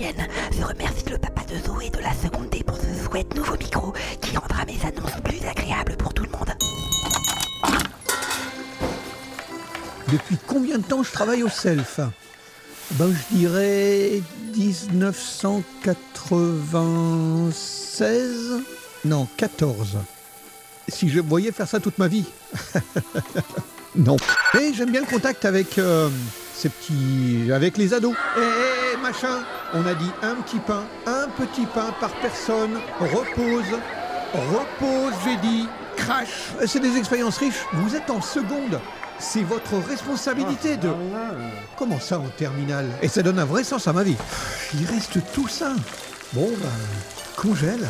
Je remercie le papa de Zoé de la seconde D pour ce souhait nouveau micro qui rendra mes annonces plus agréables pour tout le monde. Depuis combien de temps je travaille au self? Ben je dirais 1996 Non, 14. Si je voyais faire ça toute ma vie. non. Et j'aime bien le contact avec euh, ces petits. avec les ados. Eh, eh, eh, machin On a dit un petit pain, un petit pain par personne. Repose. Repose, j'ai dit. Crash. C'est des expériences riches. Vous êtes en seconde. C'est votre responsabilité de. Comment ça en terminale? Et ça donne un vrai sens à ma vie. Il reste tout ça. Bon, bah, congèle.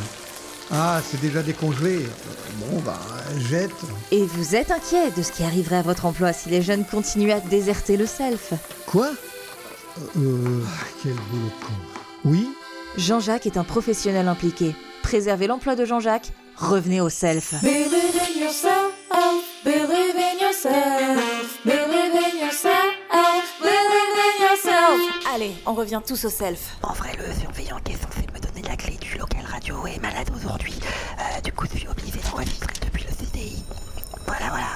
Ah, c'est déjà décongelé. Bon, bah, jette. Et vous êtes inquiet de ce qui arriverait à votre emploi si les jeunes continuaient à déserter le self Quoi? Euh. Quel boulot con. Oui Jean-Jacques est un professionnel impliqué. Préservez l'emploi de Jean-Jacques, revenez au self. Believe in yourself, believe in yourself, believe in yourself, believe in yourself. Allez, on revient tous au self. En vrai, le surveillant qui est censé me donner la clé du local radio est malade aujourd'hui. Euh, du coup, je suis obligé d'enregistrer depuis le CDI. Voilà, voilà.